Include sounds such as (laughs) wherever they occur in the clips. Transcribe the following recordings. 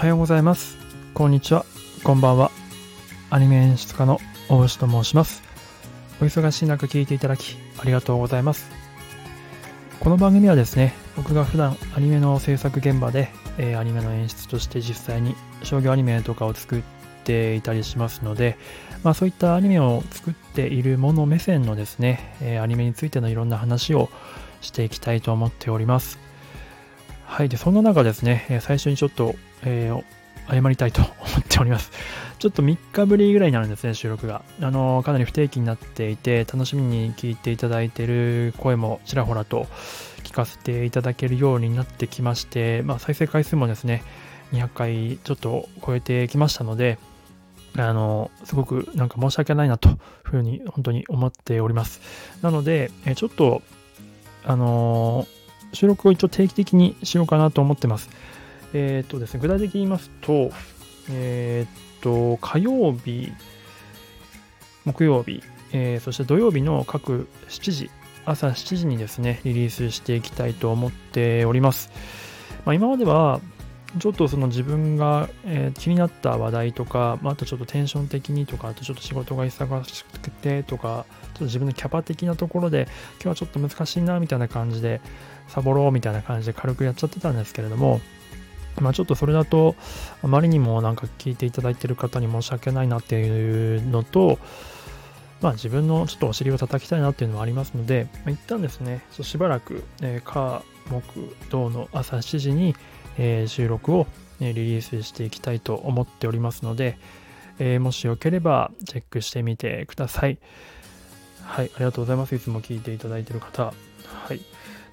はようございます。こんにちは。こんばんは。アニメ演出家の大牛と申します。お忙しい中聞いていただきありがとうございます。この番組はですね、僕が普段アニメの制作現場で、えーアニメの演出として実際に商業アニメとかを作っていたりしますので、まあそういったアニメを作っているもの目線のですね、えーアニメについてのいろんな話をしていきたいと思っております。はい。で、そんな中ですね、え最初にちょっと、えー謝りたいと思っております。(laughs) ちょっと3日ぶりぐらいになるんですね、収録が。あの、かなり不定期になっていて、楽しみに聞いていただいている声もちらほらと聞かせていただけるようになってきまして、まあ、再生回数もですね、200回ちょっと超えてきましたので、あの、すごくなんか申し訳ないなというふうに本当に思っております。なので、えちょっと、あの収録を一応定期的にしようかなと思ってます。えっ、とですね、具体的に言いますと、えっ、と、火曜日、木曜日、えーそして土曜日の各7時、朝7時にですね、リリースしていきたいと思っております。まあ、今までは、ちょっとその自分が、え気になった話題とか、まあ、あとちょっとテンション的にとか、あとちょっと仕事が忙しくてとか、ちょっと自分のキャパ的なところで、今日はちょっと難しいなみたいな感じで、サボろうみたいな感じで軽くやっちゃってたんですけれども、まあちょっとそれだと、あまりにもなんか聞いていただいている方に申し訳ないなっていうのと、まあ自分のちょっとお尻を叩きたいなっていうのもありますので、まあ、一旦ですね、ちょしばらく、えー、火、木、土の朝7時に、えー収録を、えリリースしていきたいと思っておりますので、えーもしよければチェックしてみてください。はい、ありがとうございます。いつも聞いていただいている方。はい。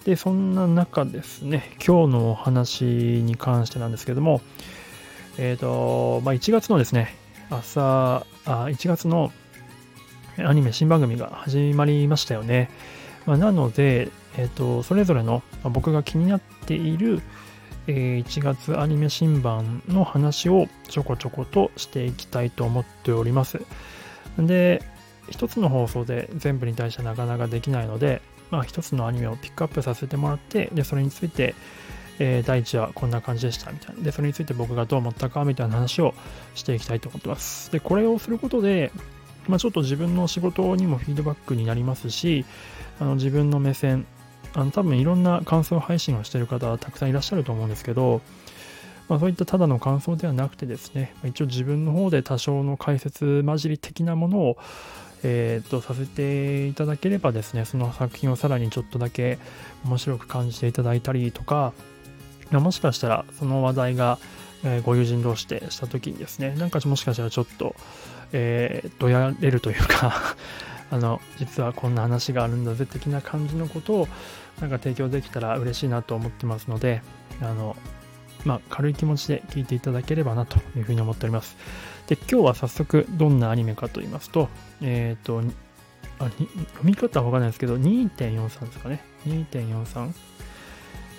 で、そんな中ですね、今日のお話に関してなんですけども、えっ、と、まあ、1月のですね、朝、あ1月のアニメ新番組が始まりましたよね。まあ、なので、えっ、と、それぞれの、ま僕が気になっている、え1月アニメ新版の話をちょこちょことしていきたいと思っております。で、一つの放送で全部に対してなかなかできないので、まあ、一つのアニメをピックアップさせてもらって、で、それについて、えー第1話こんな感じでしたみたいな。で、それについて僕がどう思ったかみたいな話をしていきたいと思ってます。で、これをすることで、まあ、ちょっと自分の仕事にもフィードバックになりますし、あの自分の目線、あの多分いろんな感想配信をしている方たくさんいらっしゃると思うんですけど、まあ、そういったただの感想ではなくてですね、一応自分の方で多少の解説混じり的なものを、えー、とさせていただければですね、その作品をさらにちょっとだけ面白く感じていただいたりとか、もしかしたらその話題が、えーご友人同士でした時にですね、なんかもしかしたらちょっと、えー、どやれるというか (laughs) あの、実はこんな話があるんだぜ的な感じのことをなんか提供できたら嬉しいなと思ってますので、あの、まあ、軽い気持ちで聞いていただければなというふうに思っております。で、今日は早速どんなアニメかと言いますと、えっ、と、あ読み方はわかんないですけど、2.43ですかね。2.43。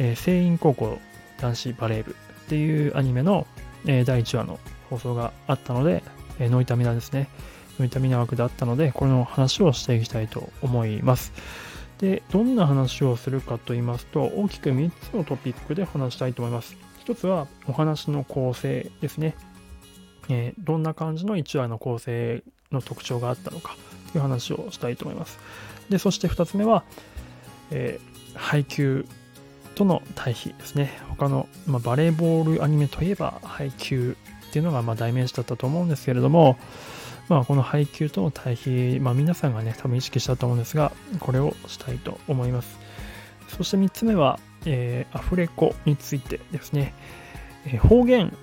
えー、聖院高校男子バレー部っていうアニメの、えー第1話の放送があったので、えーノイタミナですね。ノイタミナ枠であったので、これの話をしていきたいと思います。で、どんな話をするかと言いますと、大きく3つのトピックで話したいと思います。一つはお話の構成ですね。えーどんな感じの1話の構成の特徴があったのかという話をしたいと思います。で、そして2つ目は、えー配球との対比ですね。他の、まあ、バレーボールアニメといえば配球っていうのがま代名詞だったと思うんですけれども、まあ、この配球との対比、まあ、皆さんがね、多分意識したと思うんですが、これをしたいと思います。そして3つ目は、えーアフレコについてですね。えー方言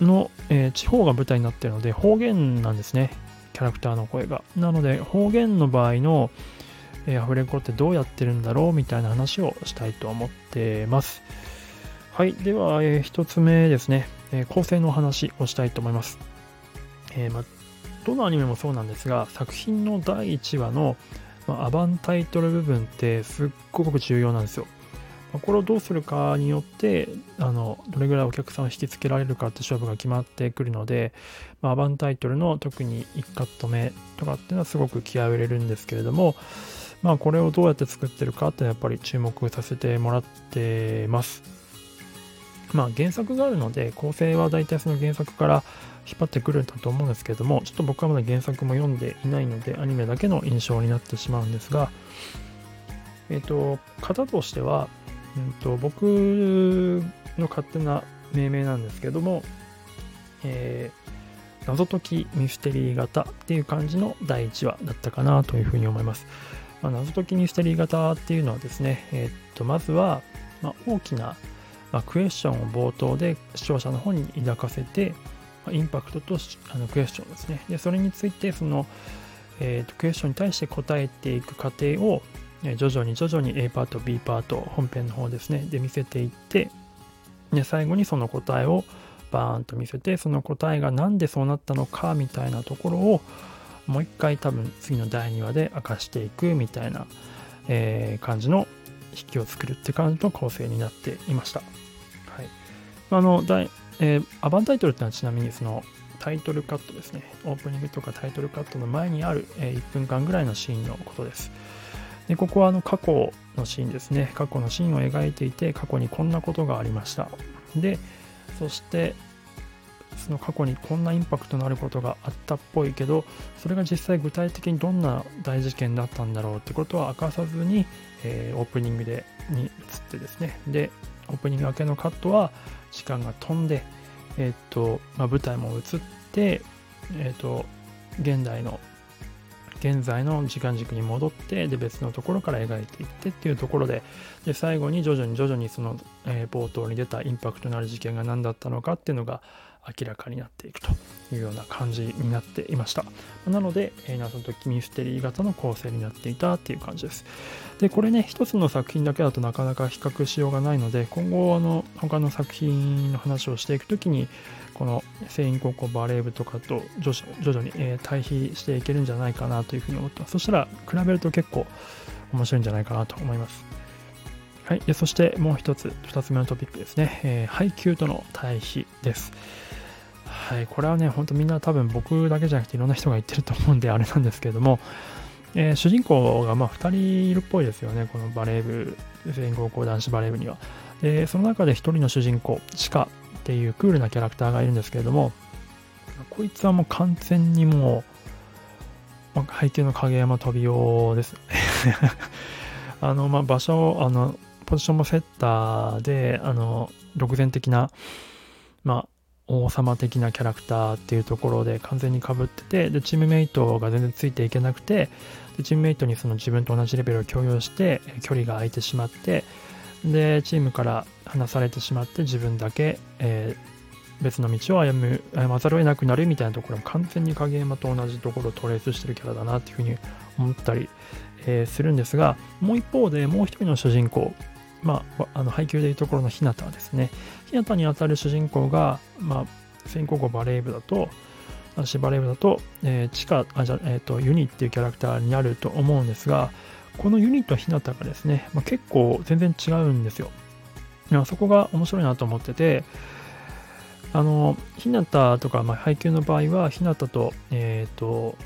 の、えー地方が舞台になってるので、方言なんですね。キャラクターの声が。なので、方言の場合の、えーアフレコってどうやってるんだろうみたいな話をしたいと思ってます。はい。では、え1つ目ですね、え構成の話をしたいと思います。えまどのアニメもそうなんですが、作品の第1話の、まアバンタイトル部分ってすっごく重要なんですよ。これをどうするかによって、あの、どれぐらいお客さんを引きつけられるかって勝負が決まってくるので、まあ、アバンタイトルの特に1カット目とかっていうのはすごく気合を入れるんですけれども、まあこれをどうやって作ってるかってやっぱり注目させてもらってます。まあ原作があるので構成は大体その原作から引っ張ってくるんだと思うんですけれどもちょっと僕はまだ原作も読んでいないのでアニメだけの印象になってしまうんですがえっ、と型としては、うんと、僕の勝手な命名なんですけども、えー、謎解きミステリー型っていう感じの第1話だったかなというふうに思います。まあ、謎解きミステリー型っていうのはですね、えっ、とまずは、まあ、大きなまあ、クエスチョンを冒頭で視聴者の方に抱かせて、ま、インパクトとあのクエスチョンですね。で、それについて、その、えーと、クエスチョンに対して答えていく過程を、徐々に徐々に A パート、B パート、本編の方ですね、で見せていって、で最後にその答えをバーンと見せて、その答えが何でそうなったのかみたいなところを、もう一回多分次の第2話で明かしていくみたいな、えー、感じの引きを作るって感じの構成になっていました。あの、えー、アバンタイトルってのはちなみにそのタイトルカットですね。オープニングとかタイトルカットの前にある、えー、1分間ぐらいのシーンのことです。でここはあの過去のシーンですね。過去のシーンを描いていて、過去にこんなことがありました。で、そして、その過去にこんなインパクトのあることがあったっぽいけど、それが実際具体的にどんな大事件だったんだろうってことは明かさずに、えー、オープニングでに移ってですね。で、オープニング明けのカットは、時間が飛んで、えっ、と、まあ、舞台も移って、えっ、と、現代の、現在の時間軸に戻って、で、別のところから描いていってっていうところで、で、最後に徐々に徐々にその、えー、冒頭に出たインパクトのある事件が何だったのかっていうのが明らかになっていくというような感じになっていました。なので、えー、謎解きミステリー型の構成になっていたっていう感じです。で、これね、一つの作品だけだとなかなか比較しようがないので、今後、あの、他の作品の話をしていくときに、この聖院高校バレー部とかと徐々に、え、対比していけるんじゃないかなというふうに思ってます。そしたら、比べると結構面白いんじゃないかなと思います。はい。そしてもう一つ、二つ目のトピックですね。えー、配給との対比です。はい。これはね、ほんとみんな多分僕だけじゃなくていろんな人が言ってると思うんであれなんですけれども、えー、主人公がまあ2人いるっぽいですよね、このバレー部、全高校男子バレー部には。で、その中で1人の主人公、チカっていうクールなキャラクターがいるんですけれども、こいつはもう完全にもう、まあ、背景の影山飛び用です。(laughs) あの、まあ、場所、あの、ポジションもセッターで、あの、独善的な、まあ、王様的なキャラクターっていうところで完全にかぶっててでチームメイトが全然ついていけなくてでチームメイトにその自分と同じレベルを共有して距離が空いてしまってでチームから離されてしまって自分だけ、えー、別の道を歩む歩まざるを得なくなるみたいなところも完全に影山と同じところをトレースしてるキャラだなっていうふうに思ったり、えー、するんですがもう一方でもう一人の主人公まあ、あの配給でいうところの日向ですね。日向にあたる主人公が、まあ、先行後バレー部だと、男子バレー部だと、えー、地下、あ、じゃえっ、ー、と、ユニっていうキャラクターになると思うんですが、このユニと日向がですね、まあ、結構全然違うんですよ。そこが面白いなと思ってて、あの、日向とか、まあ、配給の場合は、日向と、えっ、ー、と、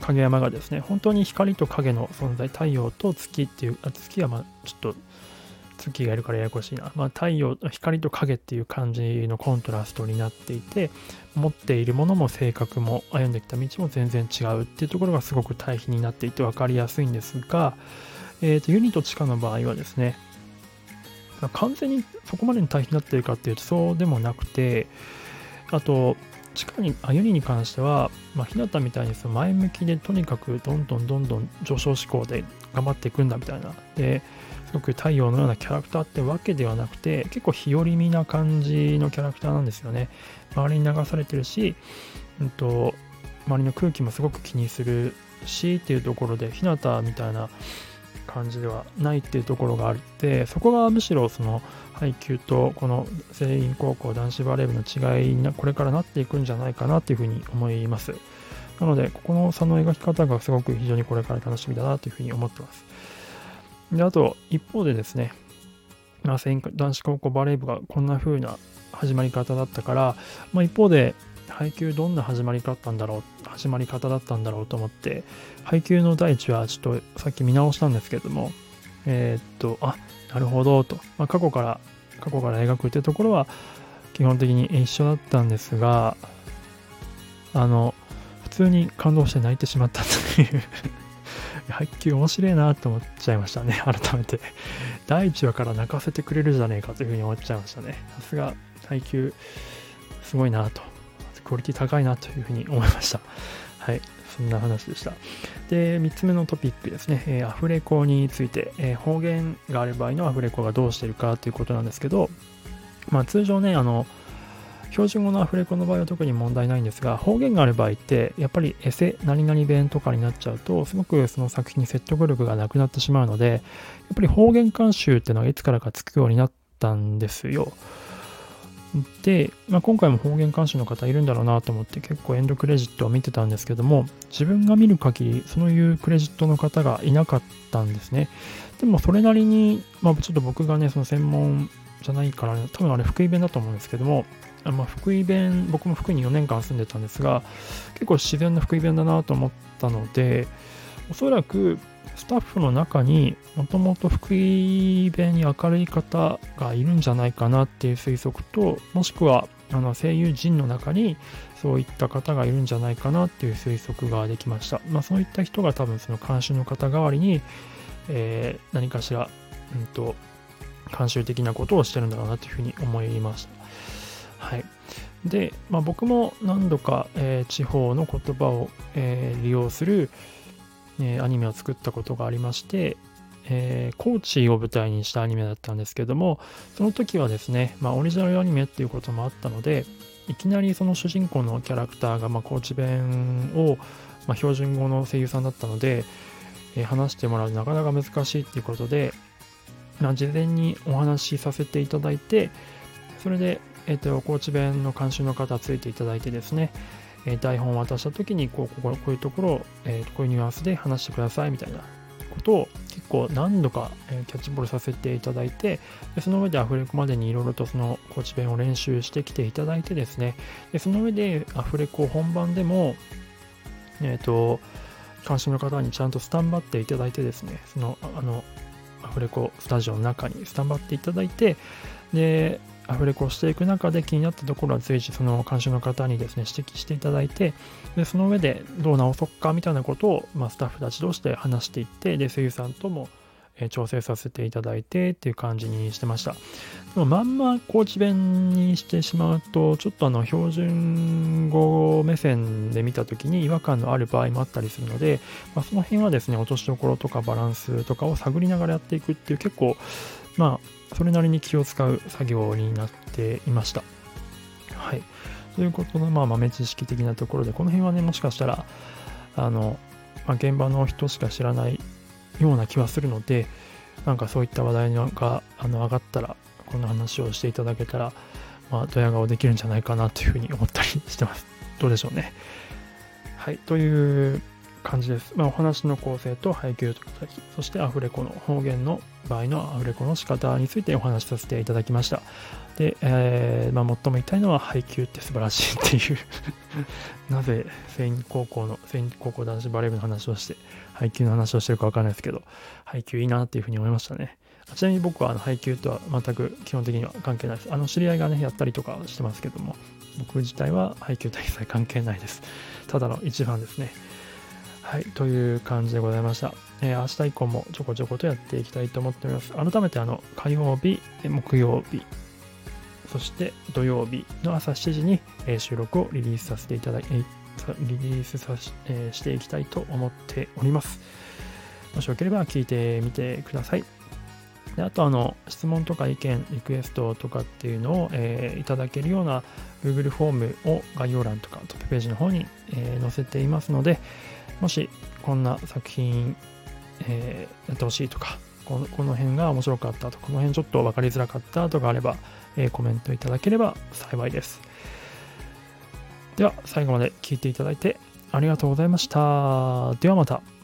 影山がですね、本当に光と影の存在、太陽と月っていう、あ月はまあちょっと月がいるからややこしいな。まあ、太陽、光と影っていう感じのコントラストになっていて、持っているものも性格も歩んできた道も全然違うっていうところがすごく対比になっていて分かりやすいんですが、えっ、ー、と、ユニと地下の場合はですね、完全にそこまでに対比になってるかっていうとそうでもなくて、あと、地下に、あ、ユニに関しては、まあ、日向みたいにその前向きでとにかくどんどんどんどん上昇志向で頑張っていくんだみたいな。で、すごく太陽のようなキャラクターってわけではなくて、結構日和見な感じのキャラクターなんですよね。周りに流されてるし、うんと、周りの空気もすごく気にするしっていうところで、日向みたいな感じではないっていうところがあって、そこがむしろその配球とこの全員高校男子バレー部の違いにこれからなっていくんじゃないかなっていうふうに思います。なので、ここの差の描き方がすごく非常にこれから楽しみだなというふうに思ってます。で、あと、一方でですね、まあ、男子高校バレー部がこんな風な始まり方だったから、まあ、一方で、配球どんな始まり方んだろう、始まり方だったんだろうと思って、配球の第一はちょっとさっき見直したんですけども、えー、っと、あ、なるほどと、まあ、過去から過去から描くってところは基本的に一緒だったんですが、あの、普通に感動して泣いてしまったという (laughs) 配球面白いなと思っちゃいましたね、改めて。第1話から泣かせてくれるじゃねえかというふうに思っちゃいましたね。さすが配球すごいなと、クオリティ高いなというふうに思いました。(laughs) はい。そんな話でした。で、3つ目のトピックですね、えー、アフレコについて、えー、方言がある場合のアフレコがどうしてるかということなんですけど、まあ通常ね、あの、標準語のアフレコの場合は特に問題ないんですが、方言がある場合って、やっぱりエセ、何々弁とかになっちゃうと、すごくその作品に説得力がなくなってしまうので、やっぱり方言監修っていうのはいつからかつくようになったんですよ。で、まあ、今回も方言監視の方いるんだろうなと思って結構エンドクレジットを見てたんですけども自分が見る限りそういうクレジットの方がいなかったんですね。でもそれなりに、まあ、ちょっと僕がねその専門じゃないから、ね、多分あれ福井弁だと思うんですけどもまあ、福井弁僕も福井に4年間住んでたんですが結構自然な福井弁だなと思ったのでおそらくスタッフの中にもともと福井弁に明るい方がいるんじゃないかなっていう推測ともしくはあの声優陣の中にそういった方がいるんじゃないかなっていう推測ができました。まあ、そういった人が多分その監修の方代わりに、えー、何かしら、うんと、監修的なことをしてるんだろうなというふうに思いました。はい。で、まあ、僕も何度か、えー、地方の言葉を、えー、利用する、えー、アニメを作ったことがありまして、えー、高知を舞台にしたアニメだったんですけども、その時はですね、まあ、オリジナルアニメっていうこともあったので、いきなりその主人公のキャラクターが、まあ、高知弁を、まあ、標準語の声優さんだったので、えー、話してもらうなかなか難しいっていうことで、まあ、事前にお話しさせていただいて、それで、えっ、ー、と、高知弁の監修の方ついていただいてですね、え台本を渡した時にこうこここういうところを、えー、こういうニュアンスで話してくださいみたいなことを結構何度か、えキャッチボールさせていただいてでその上でアフレコまでにいろいろとそのコーチ弁を練習してきていただいてですね。でその上でアフレコ本番でもえっ、ー、と監視の方にちゃんとスタンバっていただいてですね。そのあのアフレコスタジオの中にスタンバっていただいてでアフレコしていく中で気になったところは随時その監修の方にですね指摘していただいてでその上でどう直そうかみたいなことを、まあ、スタッフたち同士で話していってで声優さんとも調整させていただいてっていう感じにしてました。でもまんま高知弁にしてしまうと、ちょっとあの標準語目線で見た時に違和感のある場合もあったりするので、まあ、その辺はですね、落としどころとかバランスとかを探りながらやっていくっていう結構、まあ、それなりに気を使う作業になっていました。はい。ということの、まあ、豆知識的なところで、この辺はね、もしかしたら、あの、まあ、現場の人しか知らないような気はするので、なんかそういった話題があの上がったら、この話をしていただけたら、まあ、ドヤ顔できるんじゃないかなというふうに思ったりしてます。どうでしょうね。はい。という感じです。まあ、お話の構成と配給とそしてアフレコの方言の場合のアフレコの仕方についてお話しさせていただきました。で、えー、まあ、最も言いたいのは配給って素晴らしいっていう (laughs) なぜ全高校の、全高校男子バレー部の話をして、配給の話をしてるかわかんないですけど、配給いいなっていうふうに思いましたね。ちなみに僕はあの配給とは全く基本的には関係ないです。あの知り合いがね、やったりとかしてますけども、僕自体は配給と一切関係ないです。ただの一番ですね。はい、という感じでございました。えー、明日以降もちょこちょことやっていきたいと思っております。改めてあの火曜日、木曜日、そして土曜日の朝7時に、えー、収録をリリースさせていただき、えー、リリースさし,、えー、していきたいと思っております。もしよければ聞いてみてください。であとあの質問とか意見、リクエストとかっていうのを、えー、いただけるような Google フォームを概要欄とかトップページの方に、え、載せていますので、もしこんな作品、えー、やってほしいとか、このこの辺が面白かったとか、この辺ちょっと分かりづらかったとかあれば、えー、コメントいただければ幸いです。では、最後まで聞いていただいてありがとうございました。ではまた。